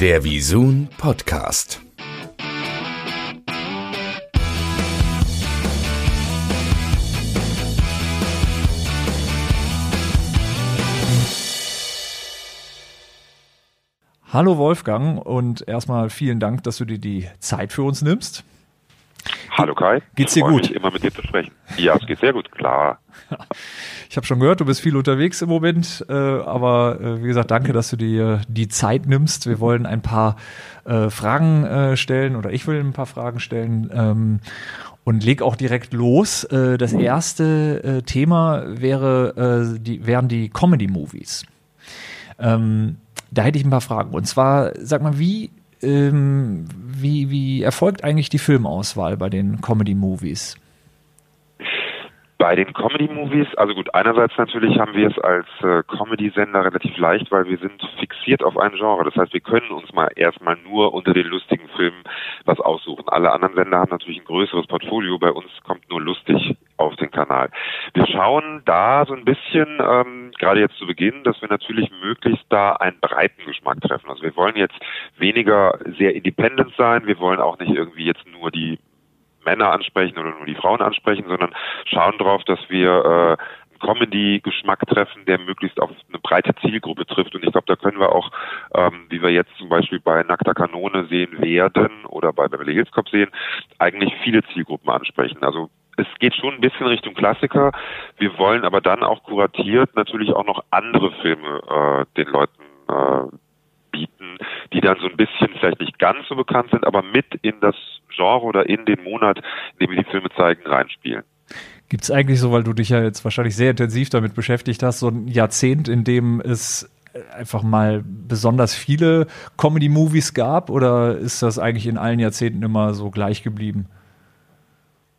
Der Visun Podcast. Hallo Wolfgang und erstmal vielen Dank, dass du dir die Zeit für uns nimmst. Hallo Kai. Geht's dir gut? Immer mit dir zu sprechen. Ja, es geht sehr gut, klar. Ich habe schon gehört, du bist viel unterwegs im Moment, äh, aber äh, wie gesagt, danke, dass du dir die Zeit nimmst. Wir wollen ein paar äh, Fragen äh, stellen oder ich will ein paar Fragen stellen ähm, und leg auch direkt los. Äh, das erste äh, Thema wäre, die, wären die Comedy-Movies. Ähm, da hätte ich ein paar Fragen. Und zwar, sag mal, wie ähm, wie, wie erfolgt eigentlich die Filmauswahl bei den Comedy-Movies? Bei den Comedy-Movies, also gut, einerseits natürlich haben wir es als äh, Comedy-Sender relativ leicht, weil wir sind fixiert auf ein Genre. Das heißt, wir können uns mal erstmal nur unter den lustigen Filmen was aussuchen. Alle anderen Sender haben natürlich ein größeres Portfolio. Bei uns kommt nur lustig auf den Kanal. Wir schauen da so ein bisschen, ähm, gerade jetzt zu Beginn, dass wir natürlich möglichst da einen breiten Geschmack treffen. Also wir wollen jetzt weniger sehr independent sein. Wir wollen auch nicht irgendwie jetzt nur die Männer ansprechen oder nur die Frauen ansprechen, sondern schauen darauf, dass wir äh, Comedy-Geschmack treffen, der möglichst auf eine breite Zielgruppe trifft. Und ich glaube, da können wir auch, ähm, wie wir jetzt zum Beispiel bei Nackter Kanone sehen werden oder bei Beverly Hills Cop sehen, eigentlich viele Zielgruppen ansprechen. Also es geht schon ein bisschen Richtung Klassiker. Wir wollen aber dann auch kuratiert natürlich auch noch andere Filme äh, den Leuten äh, bieten, die dann so ein bisschen vielleicht nicht ganz so bekannt sind, aber mit in das Genre oder in den Monat, in dem wir die Filme zeigen, reinspielen. Gibt es eigentlich so, weil du dich ja jetzt wahrscheinlich sehr intensiv damit beschäftigt hast, so ein Jahrzehnt, in dem es einfach mal besonders viele Comedy-Movies gab oder ist das eigentlich in allen Jahrzehnten immer so gleich geblieben?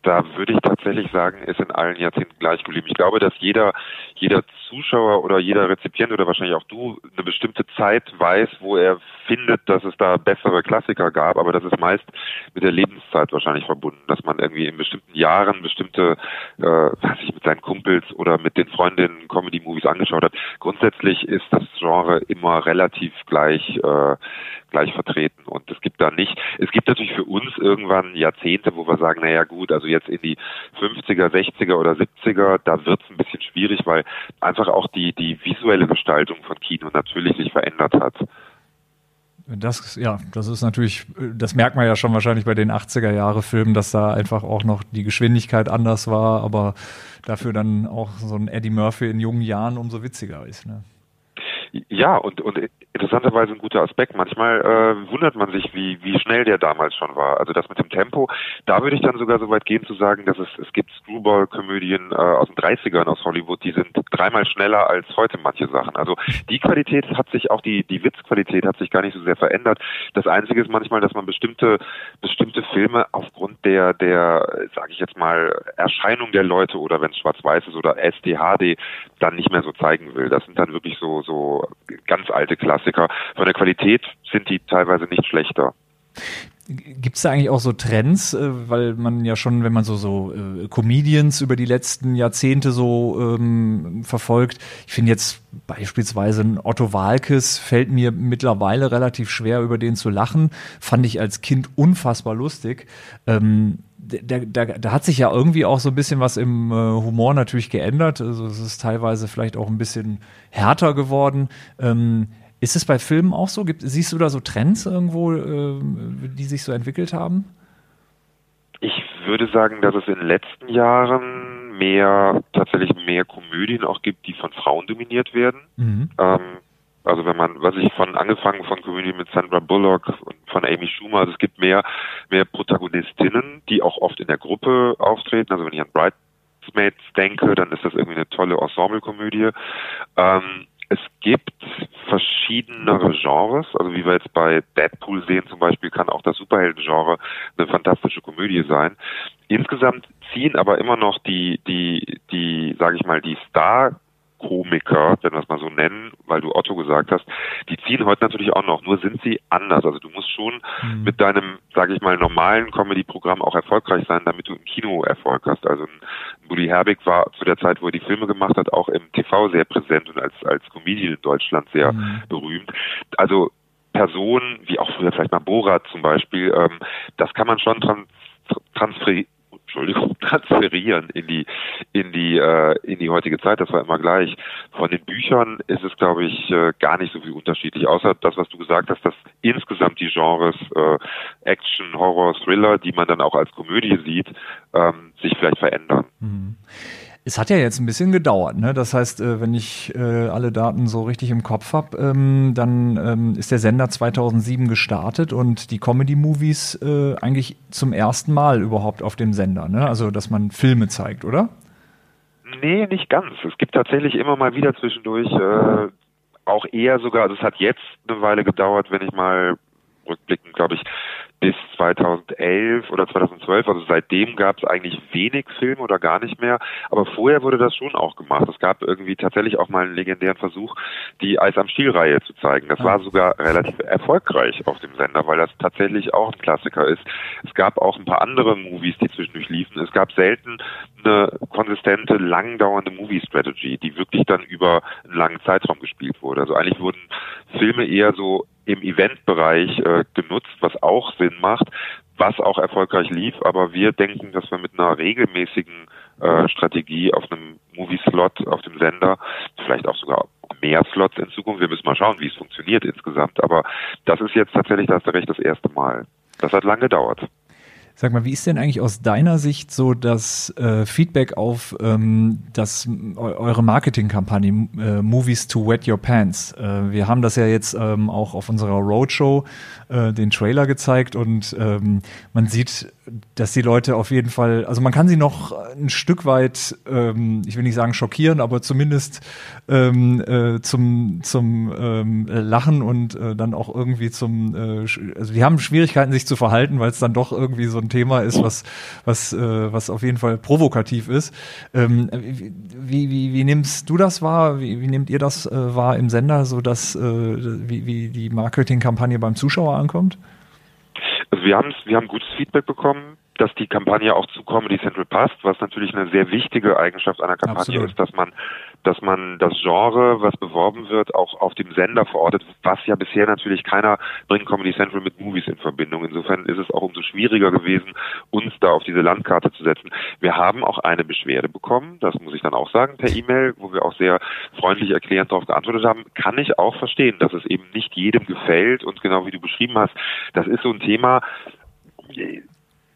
da würde ich tatsächlich sagen, ist in allen Jahrzehnten gleich geblieben. Ich glaube, dass jeder, jeder Zuschauer oder jeder Rezipient oder wahrscheinlich auch du eine bestimmte Zeit weiß, wo er findet, dass es da bessere Klassiker gab, aber das ist meist mit der Lebenszeit wahrscheinlich verbunden, dass man irgendwie in bestimmten Jahren bestimmte, äh, was ich mit seinen Kumpels oder mit den Freundinnen Comedy-Movies angeschaut hat. Grundsätzlich ist das Genre immer relativ gleich, äh, gleich vertreten und es gibt da nicht, es gibt natürlich für uns irgendwann Jahrzehnte, wo wir sagen, naja gut, also jetzt in die 50er, 60er oder 70er, da wird es ein bisschen schwierig, weil einfach auch die, die visuelle Gestaltung von Kino natürlich sich verändert hat. Das, ja, das ist natürlich, das merkt man ja schon wahrscheinlich bei den 80er Jahre Filmen, dass da einfach auch noch die Geschwindigkeit anders war, aber dafür dann auch so ein Eddie Murphy in jungen Jahren umso witziger ist. Ne? Ja, und, und interessanterweise ein guter Aspekt. Manchmal äh, wundert man sich, wie, wie schnell der damals schon war. Also das mit dem Tempo, da würde ich dann sogar so weit gehen zu sagen, dass es, es gibt Screwball-Komödien äh, aus den 30ern aus Hollywood, die sind dreimal schneller als heute manche Sachen. Also die Qualität hat sich auch, die, die Witzqualität hat sich gar nicht so sehr verändert. Das Einzige ist manchmal, dass man bestimmte, bestimmte Filme aufgrund der, der, sage ich jetzt mal, Erscheinung der Leute oder wenn es schwarz-weiß ist oder SDHD, dann nicht mehr so zeigen will. Das sind dann wirklich so, so ganz alte Klassiker. Von der Qualität sind die teilweise nicht schlechter. Gibt es da eigentlich auch so Trends, äh, weil man ja schon, wenn man so so äh, Comedians über die letzten Jahrzehnte so ähm, verfolgt, ich finde jetzt beispielsweise Otto Walkes fällt mir mittlerweile relativ schwer über den zu lachen, fand ich als Kind unfassbar lustig. Ähm, da, da, da hat sich ja irgendwie auch so ein bisschen was im äh, Humor natürlich geändert. Also es ist teilweise vielleicht auch ein bisschen härter geworden. Ähm, ist es bei Filmen auch so? Gibt, siehst du da so Trends irgendwo, äh, die sich so entwickelt haben? Ich würde sagen, dass es in den letzten Jahren mehr, tatsächlich mehr Komödien auch gibt, die von Frauen dominiert werden. Mhm. Ähm, also wenn man, was ich von angefangen von Community mit Sandra Bullock und von Amy Schumer, also es gibt mehr, mehr Protagonistinnen, die auch oft in der Gruppe auftreten. Also wenn ich an Bridesmaids denke, dann ist das irgendwie eine tolle Ensemble-Komödie. Ähm, es gibt verschiedenere Genres, also wie wir jetzt bei Deadpool sehen zum Beispiel, kann auch das Superhelden-Genre eine fantastische Komödie sein. Insgesamt ziehen aber immer noch die, die, die, sage ich mal, die Star Komiker, wenn wir es mal so nennen, weil du Otto gesagt hast, die ziehen heute natürlich auch noch, nur sind sie anders. Also du musst schon mhm. mit deinem, sage ich mal, normalen Comedy-Programm auch erfolgreich sein, damit du im Kino Erfolg hast. Also Buddy Herbig war zu der Zeit, wo er die Filme gemacht hat, auch im TV sehr präsent und als, als Comedian in Deutschland sehr mhm. berühmt. Also Personen, wie auch früher vielleicht mal Borat zum Beispiel, ähm, das kann man schon trans transferieren Entschuldigung, transferieren in die in die äh, in die heutige Zeit. Das war immer gleich. Von den Büchern ist es, glaube ich, äh, gar nicht so viel unterschiedlich, außer das, was du gesagt hast, dass insgesamt die Genres äh, Action, Horror, Thriller, die man dann auch als Komödie sieht, ähm, sich vielleicht verändern. Mhm. Es hat ja jetzt ein bisschen gedauert. Ne? Das heißt, äh, wenn ich äh, alle Daten so richtig im Kopf habe, ähm, dann ähm, ist der Sender 2007 gestartet und die Comedy-Movies äh, eigentlich zum ersten Mal überhaupt auf dem Sender. Ne? Also, dass man Filme zeigt, oder? Nee, nicht ganz. Es gibt tatsächlich immer mal wieder zwischendurch, auch eher sogar, also es hat jetzt eine Weile gedauert, wenn ich mal rückblickend, glaube ich, bis 2011 oder 2012, also seitdem gab es eigentlich wenig Filme oder gar nicht mehr, aber vorher wurde das schon auch gemacht. Es gab irgendwie tatsächlich auch mal einen legendären Versuch, die Eis am Stiel-Reihe zu zeigen. Das war sogar relativ erfolgreich auf dem Sender, weil das tatsächlich auch ein Klassiker ist. Es gab auch ein paar andere Movies, die zwischendurch liefen. Es gab selten eine konsistente, langdauernde Movie-Strategy, die wirklich dann über einen langen Zeitraum gespielt wurde. Also eigentlich wurden Filme eher so im Eventbereich äh, genutzt, was auch Sinn macht, was auch erfolgreich lief. Aber wir denken, dass wir mit einer regelmäßigen äh, Strategie auf einem Movie-Slot auf dem Sender, vielleicht auch sogar mehr Slots in Zukunft, wir müssen mal schauen, wie es funktioniert insgesamt. Aber das ist jetzt tatsächlich, da hast du recht, das erste Mal. Das hat lange gedauert. Sag mal, wie ist denn eigentlich aus deiner Sicht so das äh, Feedback auf ähm, das, eure Marketingkampagne äh, Movies to Wet Your Pants? Äh, wir haben das ja jetzt ähm, auch auf unserer Roadshow äh, den Trailer gezeigt und ähm, man sieht, dass die Leute auf jeden Fall, also man kann sie noch ein Stück weit, ähm, ich will nicht sagen schockieren, aber zumindest ähm, äh, zum, zum ähm, Lachen und äh, dann auch irgendwie zum, äh, also die haben Schwierigkeiten, sich zu verhalten, weil es dann doch irgendwie so ein Thema ist, was, was, äh, was auf jeden Fall provokativ ist. Ähm, wie, wie, wie nimmst du das wahr? Wie, wie nehmt ihr das äh, wahr im Sender, so dass äh, wie, wie die Marketingkampagne beim Zuschauer ankommt? Also wir haben wir haben gutes Feedback bekommen, dass die Kampagne auch zu Comedy Central passt, was natürlich eine sehr wichtige Eigenschaft einer Kampagne Absolut. ist, dass man dass man das Genre, was beworben wird, auch auf dem Sender verortet, was ja bisher natürlich keiner bringt Comedy Central mit Movies in Verbindung. Insofern ist es auch umso schwieriger gewesen, uns da auf diese Landkarte zu setzen. Wir haben auch eine Beschwerde bekommen, das muss ich dann auch sagen, per E-Mail, wo wir auch sehr freundlich erklärend darauf geantwortet haben. Kann ich auch verstehen, dass es eben nicht jedem gefällt und genau wie du beschrieben hast, das ist so ein Thema,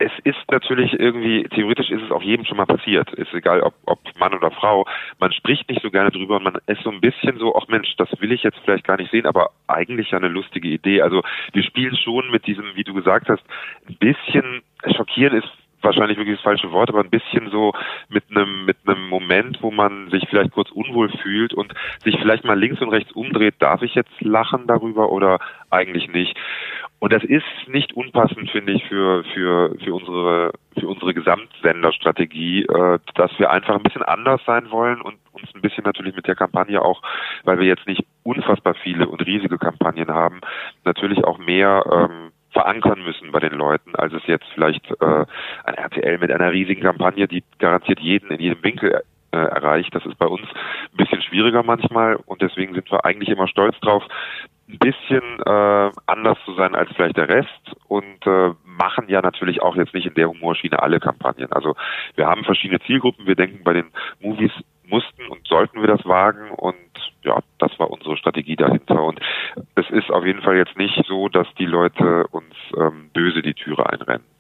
es ist natürlich irgendwie, theoretisch ist es auch jedem schon mal passiert. Ist egal, ob, ob Mann oder Frau. Man spricht nicht so gerne drüber und man ist so ein bisschen so, ach Mensch, das will ich jetzt vielleicht gar nicht sehen, aber eigentlich ja eine lustige Idee. Also wir spielen schon mit diesem, wie du gesagt hast, ein bisschen schockieren ist wahrscheinlich wirklich das falsche Wort, aber ein bisschen so mit einem mit einem Moment, wo man sich vielleicht kurz unwohl fühlt und sich vielleicht mal links und rechts umdreht, darf ich jetzt lachen darüber oder eigentlich nicht? Und das ist nicht unpassend, finde ich, für, für, für unsere, für unsere Gesamtsenderstrategie, äh, dass wir einfach ein bisschen anders sein wollen und uns ein bisschen natürlich mit der Kampagne auch, weil wir jetzt nicht unfassbar viele und riesige Kampagnen haben, natürlich auch mehr ähm, verankern müssen bei den Leuten, als es jetzt vielleicht äh, ein RTL mit einer riesigen Kampagne, die garantiert jeden in jedem Winkel äh, erreicht. Das ist bei uns ein bisschen schwieriger manchmal und deswegen sind wir eigentlich immer stolz drauf, ein bisschen äh, anders zu sein als vielleicht der Rest und äh, machen ja natürlich auch jetzt nicht in der Humorschiene alle Kampagnen. Also wir haben verschiedene Zielgruppen. Wir denken, bei den Movies mussten und sollten wir das wagen und ja, das war unsere Strategie dahinter. Und es ist auf jeden Fall jetzt nicht so, dass die Leute uns ähm, böse die Türe einrennen.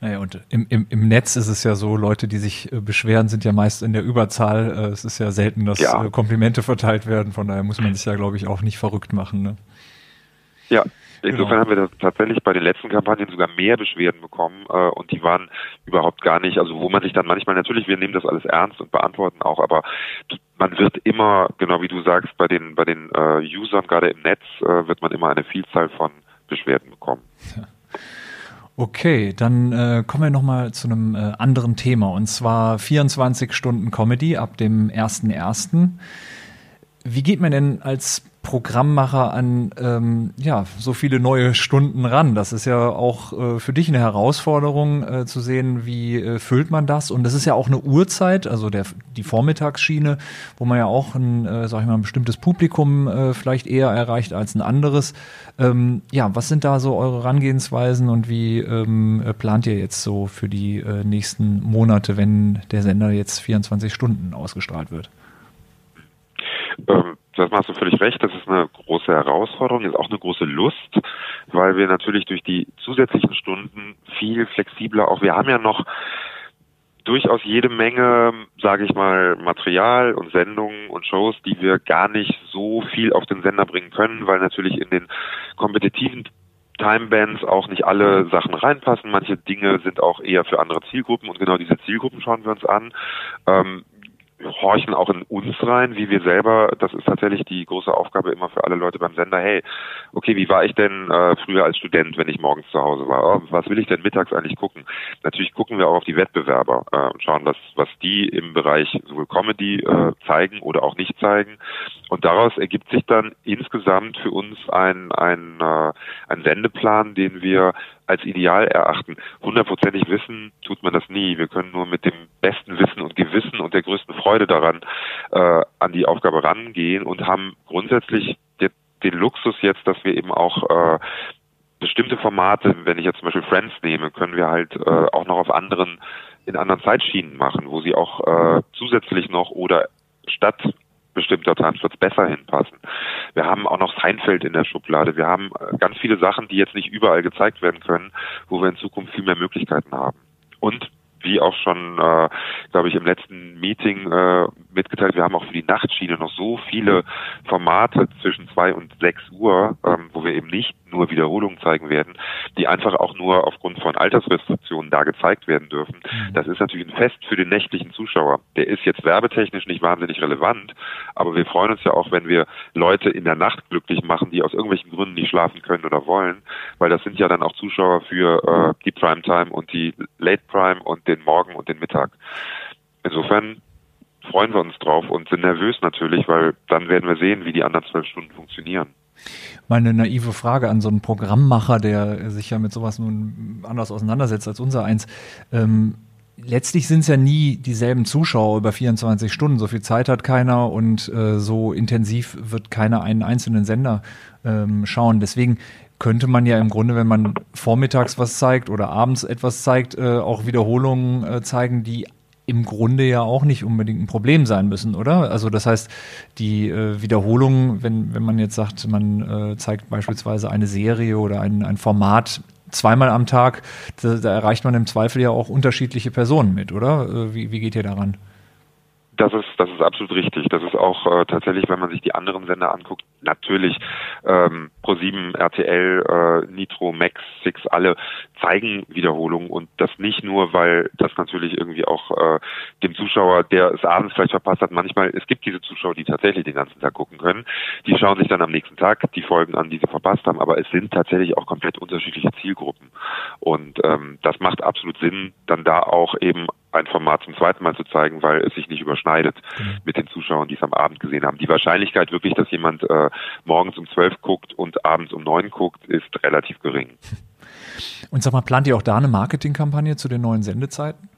Naja, und im, im, im Netz ist es ja so, Leute, die sich äh, beschweren, sind ja meist in der Überzahl. Äh, es ist ja selten, dass ja. Äh, Komplimente verteilt werden. Von daher muss man sich ja, glaube ich, auch nicht verrückt machen. Ne? Ja, Insofern genau. haben wir tatsächlich bei den letzten Kampagnen sogar mehr Beschwerden bekommen äh, und die waren überhaupt gar nicht, also wo man sich dann manchmal natürlich, wir nehmen das alles ernst und beantworten auch, aber man wird immer, genau wie du sagst, bei den bei den äh, Usern gerade im Netz äh, wird man immer eine Vielzahl von Beschwerden bekommen. Ja. Okay, dann äh, kommen wir nochmal zu einem äh, anderen Thema und zwar 24 Stunden Comedy ab dem 1.1. Wie geht man denn als Programmmacher an ähm, ja so viele neue Stunden ran? Das ist ja auch äh, für dich eine Herausforderung äh, zu sehen, wie äh, füllt man das? Und das ist ja auch eine Uhrzeit, also der die Vormittagsschiene, wo man ja auch ein, äh, sag ich mal, ein bestimmtes Publikum äh, vielleicht eher erreicht als ein anderes. Ähm, ja, was sind da so eure Herangehensweisen und wie ähm, äh, plant ihr jetzt so für die äh, nächsten Monate, wenn der Sender jetzt 24 Stunden ausgestrahlt wird? Ähm, das machst du völlig recht. Das ist eine große Herausforderung, ist auch eine große Lust, weil wir natürlich durch die zusätzlichen Stunden viel flexibler auch, wir haben ja noch durchaus jede Menge, sage ich mal, Material und Sendungen und Shows, die wir gar nicht so viel auf den Sender bringen können, weil natürlich in den kompetitiven Timebands auch nicht alle Sachen reinpassen. Manche Dinge sind auch eher für andere Zielgruppen und genau diese Zielgruppen schauen wir uns an. Ähm, horchen auch in uns rein, wie wir selber, das ist tatsächlich die große Aufgabe immer für alle Leute beim Sender, hey, okay, wie war ich denn äh, früher als Student, wenn ich morgens zu Hause war? Oh, was will ich denn mittags eigentlich gucken? Natürlich gucken wir auch auf die Wettbewerber äh, und schauen, was, was die im Bereich sowohl Comedy äh, zeigen oder auch nicht zeigen. Und daraus ergibt sich dann insgesamt für uns ein, ein, äh, ein Sendeplan, den wir als ideal erachten. Hundertprozentig wissen tut man das nie. Wir können nur mit dem besten Wissen und Gewissen und der größten Freude daran äh, an die Aufgabe rangehen und haben grundsätzlich den, Luxus jetzt, dass wir eben auch äh, bestimmte Formate, wenn ich jetzt zum Beispiel Friends nehme, können wir halt äh, auch noch auf anderen in anderen Zeitschienen machen, wo sie auch äh, zusätzlich noch oder statt bestimmter Tanzplatz besser hinpassen. Wir haben auch noch Seinfeld in der Schublade. Wir haben äh, ganz viele Sachen, die jetzt nicht überall gezeigt werden können, wo wir in Zukunft viel mehr Möglichkeiten haben. Und wie auch schon, äh, glaube ich, im letzten Meeting äh, mitgeteilt, wir haben auch für die Nachtschiene noch so viele Formate zwischen zwei und sechs Uhr, ähm, wo wir eben nicht nur Wiederholungen zeigen werden, die einfach auch nur aufgrund von Altersrestriktionen da gezeigt werden dürfen. Mhm. Das ist natürlich ein Fest für den nächtlichen Zuschauer. Der ist jetzt werbetechnisch nicht wahnsinnig relevant, aber wir freuen uns ja auch, wenn wir Leute in der Nacht glücklich machen, die aus irgendwelchen Gründen nicht schlafen können oder wollen, weil das sind ja dann auch Zuschauer für äh, die Primetime und die Late Prime und den Morgen und den Mittag. Insofern freuen wir uns drauf und sind nervös natürlich, weil dann werden wir sehen, wie die anderen zwölf Stunden funktionieren. Meine naive Frage an so einen Programmmacher, der sich ja mit sowas nun anders auseinandersetzt als unser eins. Ähm, letztlich sind es ja nie dieselben Zuschauer über 24 Stunden. So viel Zeit hat keiner und äh, so intensiv wird keiner einen einzelnen Sender ähm, schauen. Deswegen könnte man ja im Grunde, wenn man vormittags was zeigt oder abends etwas zeigt, äh, auch Wiederholungen äh, zeigen, die im Grunde ja auch nicht unbedingt ein Problem sein müssen, oder? Also das heißt, die äh, Wiederholung, wenn, wenn man jetzt sagt, man äh, zeigt beispielsweise eine Serie oder ein, ein Format zweimal am Tag, da, da erreicht man im Zweifel ja auch unterschiedliche Personen mit, oder? Äh, wie, wie geht ihr daran? Das ist, das ist absolut richtig. Das ist auch äh, tatsächlich, wenn man sich die anderen Sender anguckt, natürlich ähm, Pro7, RTL, äh, Nitro, Max, Six, alle zeigen Wiederholungen und das nicht nur, weil das natürlich irgendwie auch äh, dem Zuschauer, der es abends vielleicht verpasst hat, manchmal, es gibt diese Zuschauer, die tatsächlich den ganzen Tag gucken können, die schauen sich dann am nächsten Tag die Folgen an, die sie verpasst haben, aber es sind tatsächlich auch komplett unterschiedliche Zielgruppen und ähm, das macht absolut Sinn, dann da auch eben ein Format zum zweiten Mal zu zeigen, weil es sich nicht überschneidet mhm. mit den Zuschauern, die es am Abend gesehen haben. Die Wahrscheinlichkeit wirklich, dass jemand äh, morgens um zwölf guckt und abends um neun guckt, ist relativ gering. Und sag mal, plant ihr auch da eine Marketingkampagne zu den neuen Sendezeiten?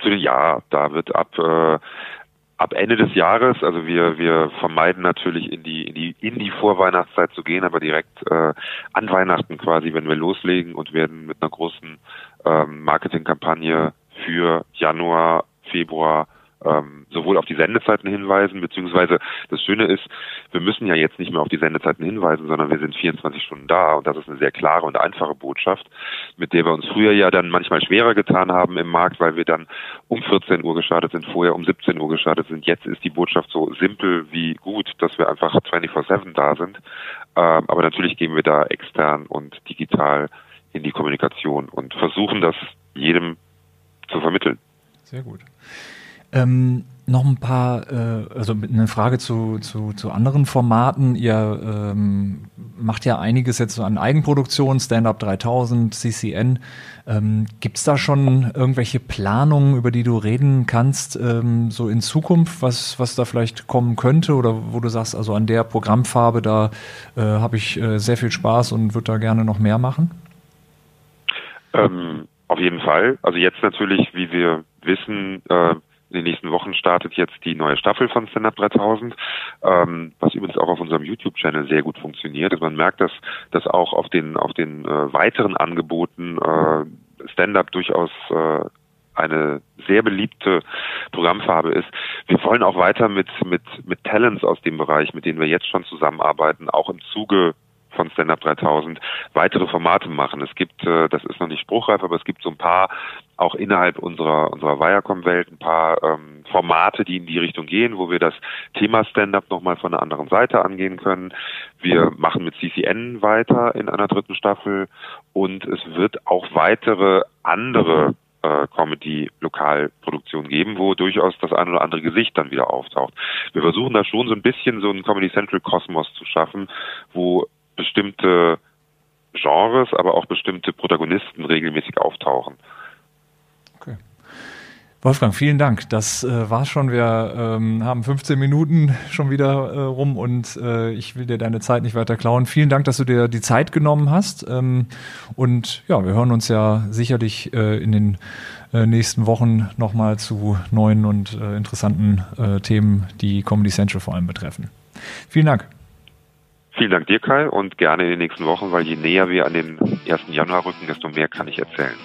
Zu den, ja, da wird ab äh, ab Ende des Jahres, also wir, wir vermeiden natürlich in die, in die, in die Vorweihnachtszeit zu gehen, aber direkt äh, an Weihnachten quasi, wenn wir loslegen und werden mit einer großen ähm, Marketingkampagne für Januar, Februar ähm, sowohl auf die Sendezeiten hinweisen, beziehungsweise das Schöne ist, wir müssen ja jetzt nicht mehr auf die Sendezeiten hinweisen, sondern wir sind 24 Stunden da und das ist eine sehr klare und einfache Botschaft, mit der wir uns früher ja dann manchmal schwerer getan haben im Markt, weil wir dann um 14 Uhr gestartet sind, vorher um 17 Uhr gestartet sind. Jetzt ist die Botschaft so simpel wie gut, dass wir einfach 24-7 da sind. Ähm, aber natürlich gehen wir da extern und digital in die Kommunikation und versuchen das jedem zu vermitteln. Sehr gut. Ähm, noch ein paar, äh, also eine Frage zu, zu, zu anderen Formaten. Ihr ähm, macht ja einiges jetzt an Eigenproduktion, Stand-Up 3000, CCN. Ähm, Gibt es da schon irgendwelche Planungen, über die du reden kannst, ähm, so in Zukunft, was, was da vielleicht kommen könnte oder wo du sagst, also an der Programmfarbe, da äh, habe ich äh, sehr viel Spaß und würde da gerne noch mehr machen? Ähm, auf jeden Fall. Also jetzt natürlich, wie wir wissen, äh, in den nächsten Wochen startet jetzt die neue Staffel von Stand Up 3000, ähm, was übrigens auch auf unserem YouTube-Channel sehr gut funktioniert. Also man merkt, dass, dass auch auf den, auf den äh, weiteren Angeboten äh, Stand-Up durchaus äh, eine sehr beliebte Programmfarbe ist. Wir wollen auch weiter mit, mit, mit Talents aus dem Bereich, mit denen wir jetzt schon zusammenarbeiten, auch im Zuge von Stand Up 3000 weitere Formate machen. Es gibt, äh, das ist noch nicht spruchreif, aber es gibt so ein paar auch innerhalb unserer unserer Viacom-Welt ein paar ähm, Formate, die in die Richtung gehen, wo wir das Thema Stand-up nochmal von einer anderen Seite angehen können. Wir machen mit CCN weiter in einer dritten Staffel und es wird auch weitere andere äh, Comedy-Lokalproduktion geben, wo durchaus das ein oder andere Gesicht dann wieder auftaucht. Wir versuchen da schon so ein bisschen so einen Comedy Central Kosmos zu schaffen, wo bestimmte Genres, aber auch bestimmte Protagonisten regelmäßig auftauchen. Okay. Wolfgang, vielen Dank. Das äh, war's schon. Wir ähm, haben 15 Minuten schon wieder äh, rum und äh, ich will dir deine Zeit nicht weiter klauen. Vielen Dank, dass du dir die Zeit genommen hast. Ähm, und ja, wir hören uns ja sicherlich äh, in den äh, nächsten Wochen nochmal zu neuen und äh, interessanten Themen, die Comedy Central vor allem betreffen. Vielen Dank. Vielen Dank dir, Kai, und gerne in den nächsten Wochen, weil je näher wir an den 1. Januar rücken, desto mehr kann ich erzählen.